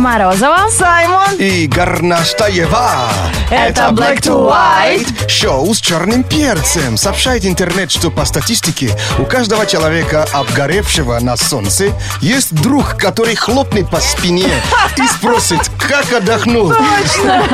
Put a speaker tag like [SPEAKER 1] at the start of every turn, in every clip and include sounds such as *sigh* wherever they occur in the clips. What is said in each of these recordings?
[SPEAKER 1] Морозова.
[SPEAKER 2] Саймон.
[SPEAKER 3] И Горнаштаева.
[SPEAKER 1] Это Black to White.
[SPEAKER 3] Шоу с черным перцем. Сообщает интернет, что по статистике у каждого человека, обгоревшего на солнце, есть друг, который хлопнет по спине и спросит, как отдохнул.
[SPEAKER 2] Точно.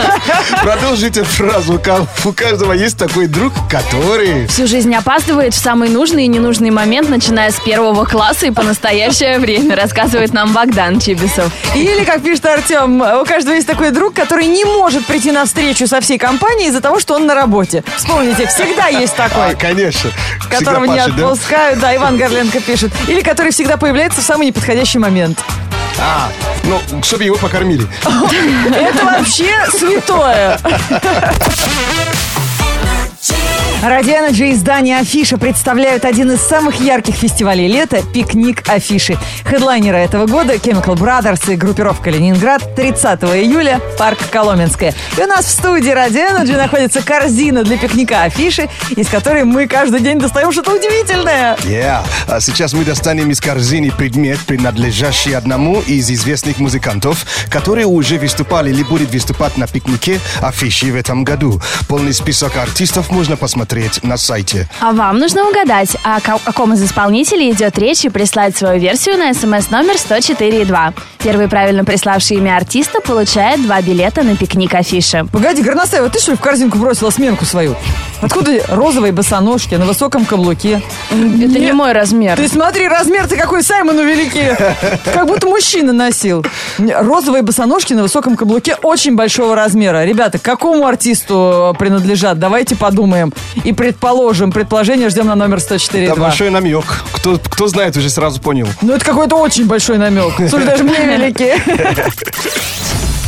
[SPEAKER 3] Продолжите фразу. У каждого есть такой друг, который...
[SPEAKER 1] Всю жизнь опаздывает в самый нужный и ненужный момент, начиная с первого класса и по настоящее время, рассказывает нам Богдан Чибисов.
[SPEAKER 2] Или, как пишет Артем, у каждого есть такой друг, который не может прийти на встречу со всей компанией из-за того, что он на работе. Вспомните, всегда есть *laughs* такой.
[SPEAKER 3] А, конечно. Всегда
[SPEAKER 2] Которого не
[SPEAKER 3] пашет, да?
[SPEAKER 2] отпускают, да, Иван Горленко пишет. Или который всегда появляется в самый неподходящий момент.
[SPEAKER 3] А, ну, чтобы его покормили. *laughs*
[SPEAKER 2] Это вообще святое. *laughs* Ради издание Афиша представляют один из самых ярких фестивалей лета – пикник Афиши. Хедлайнеры этого года – Chemical Brothers и группировка Ленинград 30 июля – парк Коломенское. И у нас в студии Ради находится корзина для пикника Афиши, из которой мы каждый день достаем что-то удивительное.
[SPEAKER 3] Yeah. А сейчас мы достанем из корзины предмет, принадлежащий одному из известных музыкантов, которые уже выступали или будет выступать на пикнике афиши в этом году. Полный список артистов можно посмотреть на сайте.
[SPEAKER 1] А вам нужно угадать, о, ко- о ком из исполнителей идет речь и прислать свою версию на смс номер 104.2. Первый правильно приславший имя артиста получает два билета на пикник афиши.
[SPEAKER 2] Погоди, Горностаева, ты что ли в корзинку бросила сменку свою? Откуда розовые босоножки на высоком каблуке?
[SPEAKER 1] Это не мой размер.
[SPEAKER 2] Ты смотри, размер-то какой Саймону великий. Как будто мужчина носил. Розовые босоножки на высоком каблуке очень большого размера. Ребята, к какому артисту принадлежат? Давайте подумаем. И предположим, предположение ждем на номер
[SPEAKER 3] Это
[SPEAKER 2] 104.2.
[SPEAKER 3] большой намек. Кто, кто знает, уже сразу понял.
[SPEAKER 2] Ну, это какой-то очень большой намек. Слушай, даже мне *laughs* великий.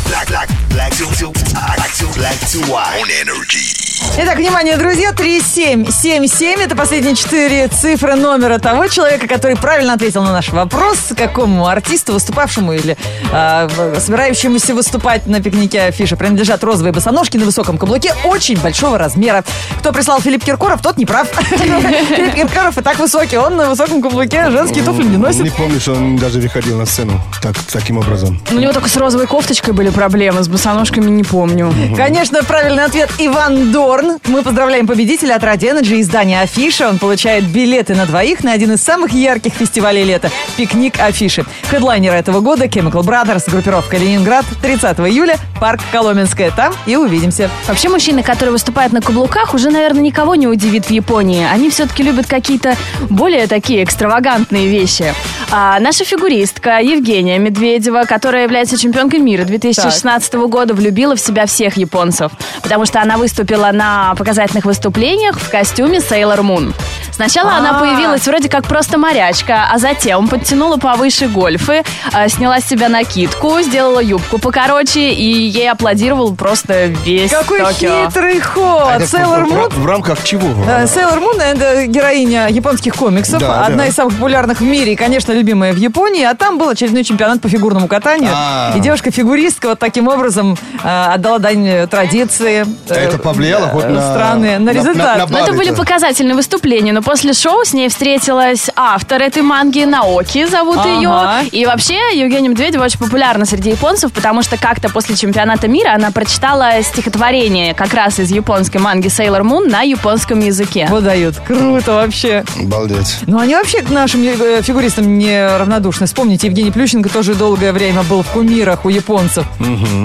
[SPEAKER 4] Black, black, black to, to, black to, black to white. On energy.
[SPEAKER 2] Итак, внимание, друзья, 3777 это последние четыре цифры номера того человека, который правильно ответил на наш вопрос, какому артисту, выступавшему или э, собирающемуся выступать на пикнике афиши принадлежат розовые босоножки на высоком каблуке очень большого размера. Кто прислал Филипп Киркоров, тот не прав. *laughs* Филипп Киркоров и так высокий, он на высоком каблуке женские туфли не носит.
[SPEAKER 3] Не помню, что он даже выходил на сцену так, таким образом.
[SPEAKER 1] У него только с розовой кофточкой были проблемы, с босоножками не помню.
[SPEAKER 2] Конечно, правильный ответ Иван Дорн. Мы поздравляем победителя от Ради Energy издания Афиша. Он получает билеты на двоих на один из самых ярких фестивалей лета – пикник Афиши. Хедлайнеры этого года – Chemical Brothers, группировка Ленинград, 30 июля, парк Коломенское. Там и увидимся.
[SPEAKER 1] Вообще, мужчины, которые выступают на каблуках, уже, наверное, никого не удивит в Японии. Они все-таки любят какие-то более такие экстравагантные вещи. А наша фигуристка Евгения Медведева, которая является чемпионкой мира 2016 года, влюбила в себя всех японцев, потому что она выступила на показательных выступлениях в костюме Sailor Moon. Сначала она
[SPEAKER 2] А.
[SPEAKER 1] появилась вроде как просто морячка, а затем подтянула повыше гольфы, э, сняла с себя накидку, сделала юбку покороче, и ей аплодировал просто весь
[SPEAKER 2] Какой
[SPEAKER 1] Токио.
[SPEAKER 2] хитрый ход!
[SPEAKER 3] А это
[SPEAKER 2] Sailor
[SPEAKER 3] в,
[SPEAKER 2] Moon
[SPEAKER 3] в- в рамках чего?
[SPEAKER 2] Э, Sailor Moon – это героиня японских комиксов,
[SPEAKER 3] Да,
[SPEAKER 2] одна
[SPEAKER 3] да.
[SPEAKER 2] из самых популярных в мире и, конечно, любимая в Японии. А там был очередной чемпионат по фигурному катанию.
[SPEAKER 3] А.
[SPEAKER 2] И девушка-фигуристка вот таким образом э, отдала дань э, традиции. э,
[SPEAKER 3] Это повлияло хоть
[SPEAKER 2] э,
[SPEAKER 3] на-
[SPEAKER 2] страны, на
[SPEAKER 3] на-
[SPEAKER 2] результат.
[SPEAKER 3] на- на
[SPEAKER 1] Ну, это были показательные выступления, но после шоу с ней встретилась автор этой манги, Наоки зовут
[SPEAKER 2] Ага.
[SPEAKER 1] ее. И вообще Евгения Медведева очень популярна среди японцев, потому что как-то после чемпионата мира она прочитала стихотворение как раз из японской манги Sailor Moon на японском языке.
[SPEAKER 2] Вот дают. Круто вообще.
[SPEAKER 3] Обалдеть.
[SPEAKER 2] Ну, они вообще к нашим э, фигуристам не равнодушны. Вспомните, Евгений Плющенко тоже долгое время был в кумирах у японцев.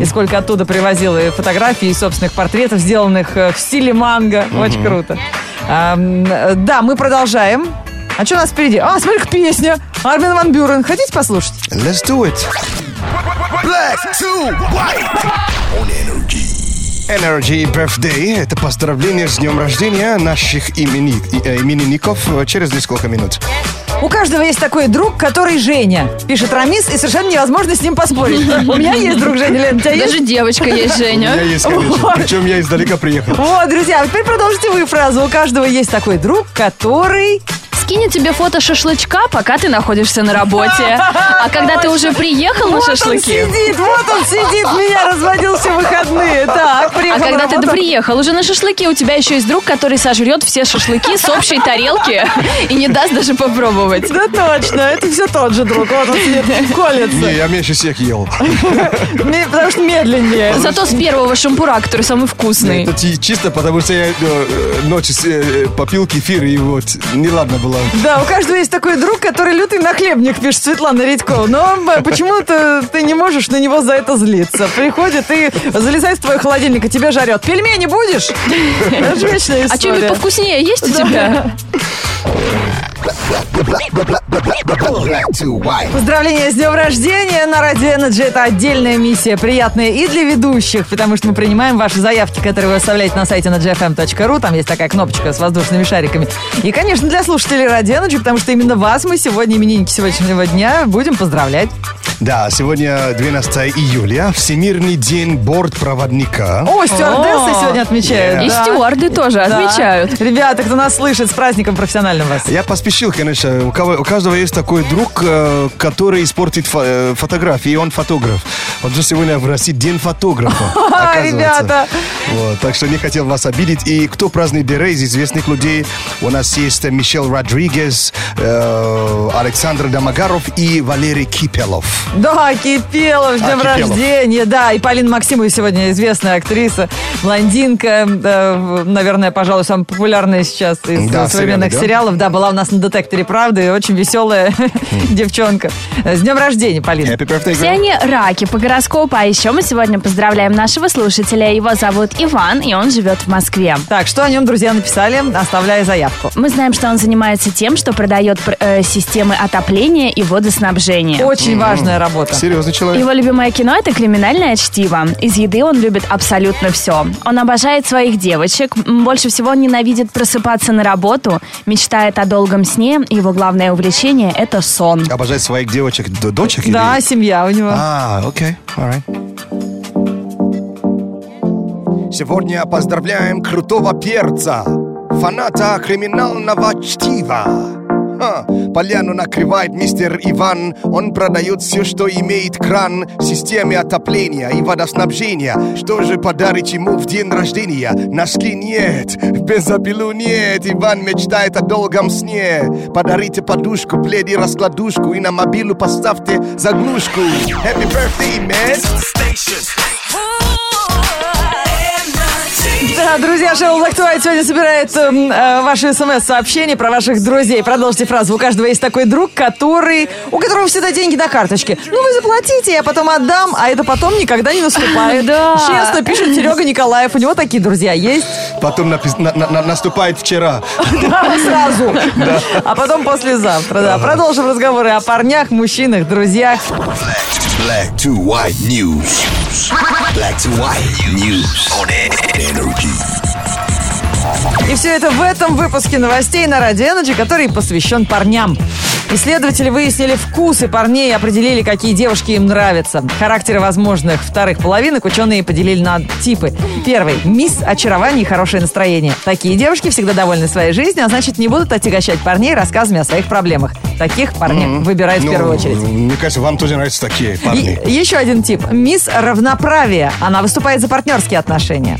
[SPEAKER 2] И сколько оттуда привозил и фотографий, и собственных портретов, сделанных э, в стиле манго. Очень круто. А, да, мы продолжаем. А что у нас впереди? А, смотри, как песня. Армин Ван Бюрен. Хотите послушать?
[SPEAKER 3] Let's do it.
[SPEAKER 4] Black to white. On energy.
[SPEAKER 3] Energy Birthday – это поздравление с днем рождения наших имени, э, именинников через несколько минут.
[SPEAKER 2] У каждого есть такой друг, который Женя. Пишет Рамис, и совершенно невозможно с ним поспорить. У меня есть друг Женя, Лен, у тебя есть?
[SPEAKER 1] Даже девочка есть,
[SPEAKER 3] У меня
[SPEAKER 1] Женя.
[SPEAKER 3] есть, конечно. Причем я издалека приехал.
[SPEAKER 2] Вот, друзья, а теперь продолжите вы фразу. У каждого есть такой друг, который...
[SPEAKER 1] Скинет тебе фото шашлычка, пока ты находишься на работе. А когда ты уже приехал на
[SPEAKER 2] Вот он
[SPEAKER 1] шашлыки...
[SPEAKER 2] сидит, вот он сидит, меня разводил все выходные. Так,
[SPEAKER 1] А когда ты приехал уже на шашлыки, у тебя еще есть друг, который сожрет все шашлыки с общей тарелки *laughs* и не даст даже попробовать.
[SPEAKER 2] Да точно, это все тот же друг. Вот он сидит, колется.
[SPEAKER 3] Не, я меньше всех ел. *laughs*
[SPEAKER 2] Потому что медленнее.
[SPEAKER 1] Зато с первого шампура, который самый вкусный.
[SPEAKER 3] Это чи- чисто потому, что я э, ночью с- э, попил кефир, и вот неладно было.
[SPEAKER 2] Да, у каждого есть такой друг, который лютый нахлебник, пишет Светлана Редькова. Но почему-то ты не можешь на него за это злиться. Приходит и залезает в твой холодильник, и тебя жарет. Пельмени будешь? Это же вечная
[SPEAKER 1] А что-нибудь
[SPEAKER 2] история.
[SPEAKER 1] повкуснее есть у тебя? *laughs*
[SPEAKER 2] Поздравления с днем рождения на Радио Energy. Это отдельная миссия, приятная и для ведущих, потому что мы принимаем ваши заявки, которые вы оставляете на сайте energyfm.ru. Там есть такая кнопочка с воздушными шариками. И, конечно, для слушателей Радио Energy, потому что именно вас мы сегодня, именинники сегодняшнего дня, будем поздравлять.
[SPEAKER 3] Да, сегодня 12 июля, Всемирный день бортпроводника.
[SPEAKER 2] О, стюардессы
[SPEAKER 1] О,
[SPEAKER 2] сегодня отмечают.
[SPEAKER 1] И
[SPEAKER 2] да.
[SPEAKER 1] стюарды тоже
[SPEAKER 2] Да.
[SPEAKER 1] отмечают.
[SPEAKER 2] Ребята, кто нас слышит, с праздником профессиональным вас.
[SPEAKER 3] Я поспешил, конечно. У, кого- у каждого есть такой друг, э, который испортит фо- э, фотографии, и он фотограф. Вот же сегодня в России день фотографа. *laughs*
[SPEAKER 2] А, ребята.
[SPEAKER 3] Вот, так что не хотел вас обидеть. И кто празднует День из известных людей? У нас есть Мишель Родригес, э, Александр Домогаров и Валерий Кипелов.
[SPEAKER 2] Да, Кипелов, с
[SPEAKER 3] А,
[SPEAKER 2] днем
[SPEAKER 3] Кипелов.
[SPEAKER 2] рождения. Да, и Полина Максимова сегодня известная актриса, блондинка, э, наверное, пожалуй, самая популярная сейчас из
[SPEAKER 3] Да,
[SPEAKER 2] современных сериалов. Да, была у нас на «Детекторе правды», очень веселая *laughs* девчонка. С днем рождения, Полина.
[SPEAKER 1] Все они раки по гороскопу, а еще мы сегодня поздравляем нашего слушателя. Его зовут Иван, и он живет в Москве.
[SPEAKER 2] Так, что о нем друзья написали, оставляя заявку.
[SPEAKER 1] Мы знаем, что он занимается тем, что продает пр- э, системы отопления и водоснабжения.
[SPEAKER 2] Очень важная работа.
[SPEAKER 3] Серьезный человек.
[SPEAKER 1] Его любимое кино – это «Криминальное чтиво». Из еды он любит абсолютно все. Он обожает своих девочек, больше всего он ненавидит просыпаться на работу, мечтает о долгом сне, и его главное увлечение – это сон.
[SPEAKER 3] Обожает своих девочек, дочек?
[SPEAKER 2] Да,
[SPEAKER 3] или-
[SPEAKER 2] семья у него.
[SPEAKER 3] А, окей, alright. Сегодня поздравляем крутого перца, фаната криминального чтива. Ха, Поляну накрывает мистер Иван. Он продает все, что имеет кран. Системе отопления и водоснабжения. Что же подарить ему в день рождения? Носки нет, бензопилу нет. Иван мечтает о долгом сне. Подарите подушку, плед и раскладушку И на мобилу поставьте заглушку. Happy birthday, man!
[SPEAKER 2] Да, друзья, шоу White сегодня собирает эм, э, ваши смс-сообщения про ваших друзей. Продолжите фразу. У каждого есть такой друг, который, у которого всегда деньги на карточке. Ну, вы заплатите, я потом отдам, а это потом никогда не наступает. *laughs*
[SPEAKER 1] Да.
[SPEAKER 2] Честно, пишет Серега Николаев. У него такие друзья есть.
[SPEAKER 3] Потом напис- на- на- на- наступает вчера *laughs*
[SPEAKER 2] Да, сразу. А потом послезавтра, да. Продолжим разговоры о парнях, мужчинах, друзьях.
[SPEAKER 4] Black to white news. Black to white news on energy.
[SPEAKER 2] И все это в этом выпуске новостей на Радио Energy, который посвящен парням. Исследователи выяснили вкусы парней и определили, какие девушки им нравятся. Характеры возможных вторых половинок ученые поделили на типы. Первый – мисс, очарование и хорошее настроение. Такие девушки всегда довольны своей жизнью, а значит не будут отягощать парней рассказами о своих проблемах. Таких парней выбирают в
[SPEAKER 3] Ну,
[SPEAKER 2] первую очередь.
[SPEAKER 3] Мне кажется, вам тоже нравятся такие парни
[SPEAKER 2] И- еще один тип. Мисс равноправие. Она выступает за партнерские отношения.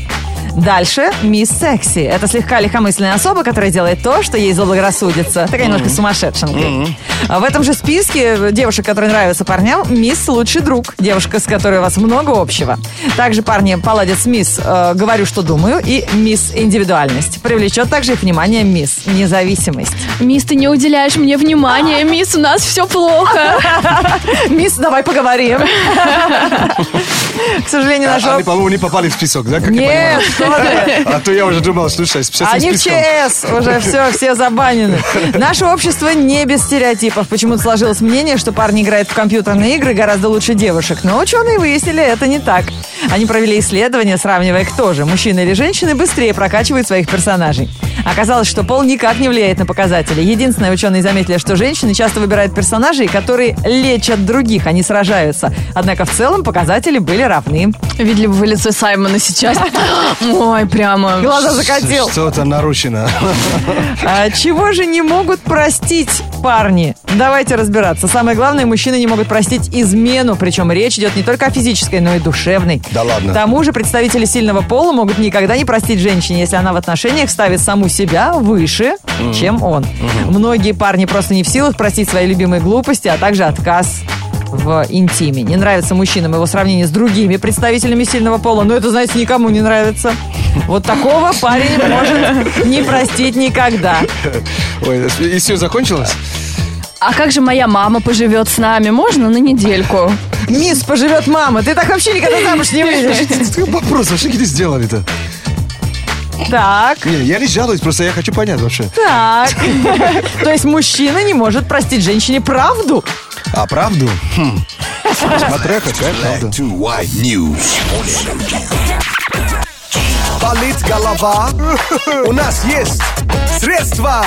[SPEAKER 2] Дальше мисс секси. Это слегка легкомысленная особа, которая делает то, что ей заблагорассудится. Такая немножко сумасшедшенькая. А В этом же списке девушек, которые нравятся парням, мисс лучший друг. Девушка, с которой у вас много общего. Также парни поладят с мисс э, говорю, что думаю, и мисс индивидуальность. Привлечет также их внимание мисс независимость.
[SPEAKER 1] Мисс, ты не уделяешь мне внимания. Мисс, у нас все плохо. *laughs*
[SPEAKER 2] Мисс, давай поговорим. *laughs* К сожалению,
[SPEAKER 3] А,
[SPEAKER 2] нашего...
[SPEAKER 3] Они, по-моему, не попали в список, да?
[SPEAKER 2] Нет?
[SPEAKER 3] А то я уже думал, слушай, с
[SPEAKER 2] Они в
[SPEAKER 3] списком...
[SPEAKER 2] ЧС, уже все, все забанены. Наше общество не без стереотипов. Почему-то сложилось мнение, что парни играют в компьютерные игры гораздо лучше девушек. Но ученые выяснили, это не так. Они провели исследование, сравнивая, кто же, мужчины или женщины, быстрее прокачивают своих персонажей. Оказалось, что пол никак не влияет на показатели. Единственное, ученые заметили, что женщины часто выбирают персонажей, которые лечат других, а не сражаются. Однако в целом показатели были равны.
[SPEAKER 1] Видели бы вы лицо Саймона сейчас. Ой, прямо.
[SPEAKER 2] Глаза закатил.
[SPEAKER 3] Что-то нарушено.
[SPEAKER 2] А чего же не могут простить парни? Давайте разбираться. Самое главное, мужчины не могут простить измену. Причем речь идет не только о физической, но и душевной.
[SPEAKER 3] Да ладно.
[SPEAKER 2] К тому же представители сильного пола могут никогда не простить женщине, если она в отношениях ставит саму себя выше, чем он. Многие парни просто не в силах простить свои любимые глупости, а также отказ в интиме. Не нравится мужчинам его сравнение с другими представителями сильного пола, но это, знаете, никому не нравится. Вот такого парень может не простить никогда.
[SPEAKER 3] Ой, и все закончилось?
[SPEAKER 1] А как же моя мама поживет с нами? Можно на недельку?
[SPEAKER 2] Мисс, поживет мама, ты так вообще никогда замуж не выйдешь.
[SPEAKER 3] Вопрос, вообще где сделали-то?
[SPEAKER 2] Так,
[SPEAKER 3] Не, я не жалуюсь, просто я хочу понять вообще.
[SPEAKER 2] так. *laughs* То есть мужчина не может простить женщине правду?
[SPEAKER 3] А правду? Хм. Смотря какая правда.
[SPEAKER 5] Болит голова? *laughs* У нас есть средства.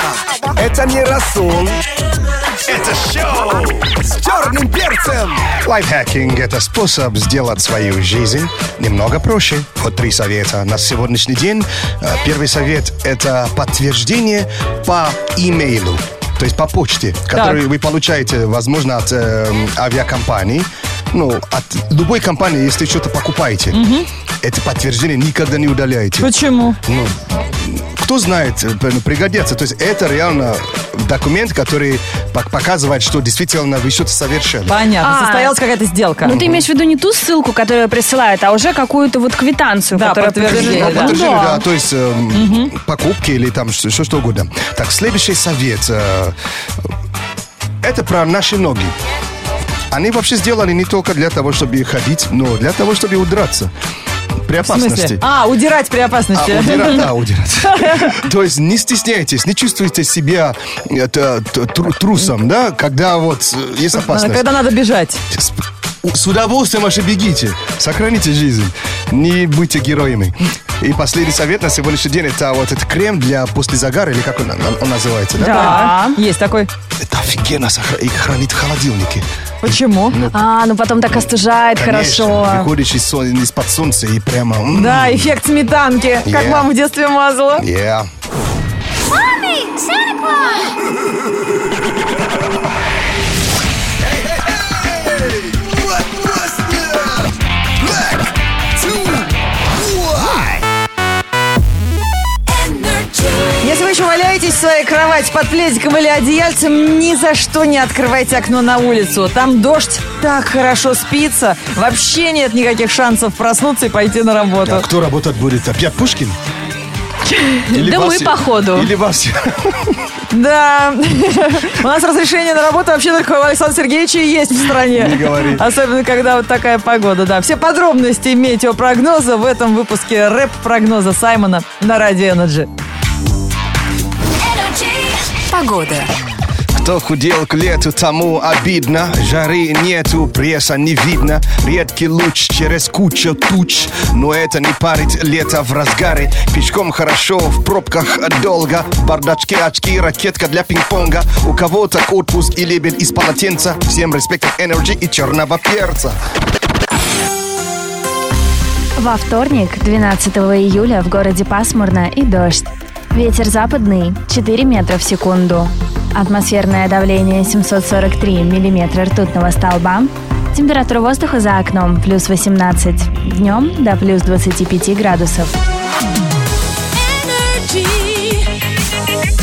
[SPEAKER 5] Это не рассол. Это шоу с черным перцем.
[SPEAKER 3] Лайфхакинг – это способ сделать свою жизнь немного проще. Вот три совета на сегодняшний день. Э, Первый совет – это подтверждение по имейлу. То есть по почте, которую вы получаете, возможно, от э, авиакомпании. Ну, от любой компании, если что-то покупаете. Это подтверждение никогда не удаляйте.
[SPEAKER 2] Почему?
[SPEAKER 3] Ну, кто знает, э, п- пригодится. То есть это реально документ, который пок- показывает, что действительно вы что-то совершили.
[SPEAKER 2] Понятно,
[SPEAKER 1] А.
[SPEAKER 2] состоялась какая-то сделка.
[SPEAKER 1] Ну, ты имеешь в виду не ту ссылку, которую присылают, а уже какую-то вот квитанцию,
[SPEAKER 2] Да,
[SPEAKER 1] которая
[SPEAKER 2] подтверждение,
[SPEAKER 1] подтверждает.
[SPEAKER 2] да.
[SPEAKER 1] Ну, да.
[SPEAKER 3] да, то есть эм, покупки или там что, что, что угодно. Так, следующий совет. э, это про наши ноги. Они вообще сделали не только для того, чтобы ходить, но для того, чтобы удраться. При опасности.
[SPEAKER 2] А, удирать при
[SPEAKER 3] А,
[SPEAKER 2] опасности.
[SPEAKER 3] удирать, да, удирать. *laughs* То есть не стесняйтесь, не чувствуйте себя это, трусом, да, когда вот э, есть опасность.
[SPEAKER 2] Когда надо бежать.
[SPEAKER 3] С, удовольствием вообще бегите, сохраните жизнь, не будьте героями. И последний совет на сегодняшний день это вот этот крем для после загара, или как он, он- он называется, да?
[SPEAKER 2] Да. Есть такой.
[SPEAKER 3] Это офигенно сохра- и хранит в холодильнике.
[SPEAKER 2] Почему?
[SPEAKER 1] А, ну потом так остужает
[SPEAKER 3] Конечно,
[SPEAKER 1] хорошо.
[SPEAKER 3] Выходишь из сон- из-под солнца и прямо... м,
[SPEAKER 2] Да, эффект сметанки, как
[SPEAKER 3] Yeah.
[SPEAKER 2] мама в детстве мазала.
[SPEAKER 3] Yeah.
[SPEAKER 5] What
[SPEAKER 2] Еще валяетесь в своей кровати под пледиком или одеяльцем, ни за что не открывайте окно на улицу. Там дождь так хорошо спится. Вообще нет никаких шансов проснуться и пойти на работу.
[SPEAKER 3] А кто работать будет? Опять Пушкин? Или
[SPEAKER 1] Да мы,
[SPEAKER 3] Вася?
[SPEAKER 1] походу.
[SPEAKER 3] Или Вася?
[SPEAKER 2] Да. У нас разрешение на работу вообще только у Александра Сергеевича есть в стране.
[SPEAKER 3] Не говори.
[SPEAKER 2] Особенно, когда вот такая погода, да. Все подробности метеопрогноза в этом выпуске рэп-прогноза Саймона на Радио Energy.
[SPEAKER 6] Погода.
[SPEAKER 3] Кто худел к лету, тому обидно. Жары нету, пресса не видно. Редкий луч через кучу туч. Но это не парит лето в разгаре. Пешком хорошо, в пробках долго. Бардачки, очки, ракетка для пинг-понга. У кого-то отпуск и лебедь из полотенца. Всем респект Energy и черного перца.
[SPEAKER 7] Во вторник, 12 июля, в городе пасмурно и дождь. Ветер западный 4 метра в секунду. Атмосферное давление 743 миллиметра ртутного столба. Температура воздуха за окном плюс 18. Днем до плюс 25 градусов.
[SPEAKER 6] Energy. Energy.